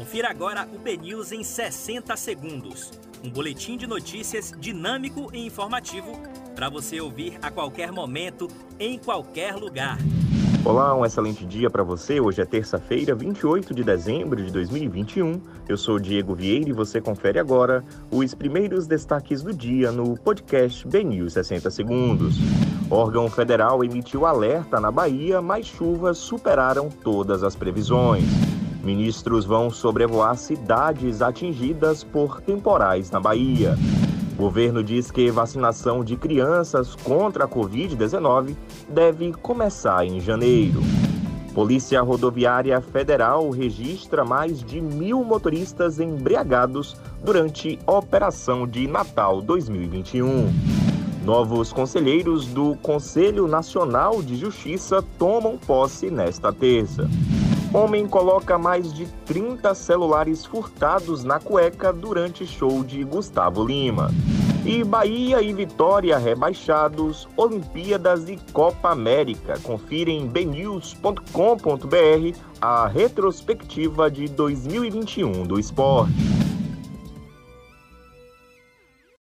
Confira agora o BNews em 60 segundos. Um boletim de notícias dinâmico e informativo para você ouvir a qualquer momento, em qualquer lugar. Olá, um excelente dia para você. Hoje é terça-feira, 28 de dezembro de 2021. Eu sou Diego Vieira e você confere agora os primeiros destaques do dia no podcast BNews 60 Segundos. Órgão federal emitiu alerta na Bahia, mas chuvas superaram todas as previsões. Ministros vão sobrevoar cidades atingidas por temporais na Bahia. O governo diz que vacinação de crianças contra a Covid-19 deve começar em janeiro. Polícia Rodoviária Federal registra mais de mil motoristas embriagados durante Operação de Natal 2021. Novos conselheiros do Conselho Nacional de Justiça tomam posse nesta terça. Homem coloca mais de 30 celulares furtados na cueca durante show de Gustavo Lima. E Bahia e Vitória rebaixados, Olimpíadas e Copa América. Confira em bnews.com.br a retrospectiva de 2021 do esporte.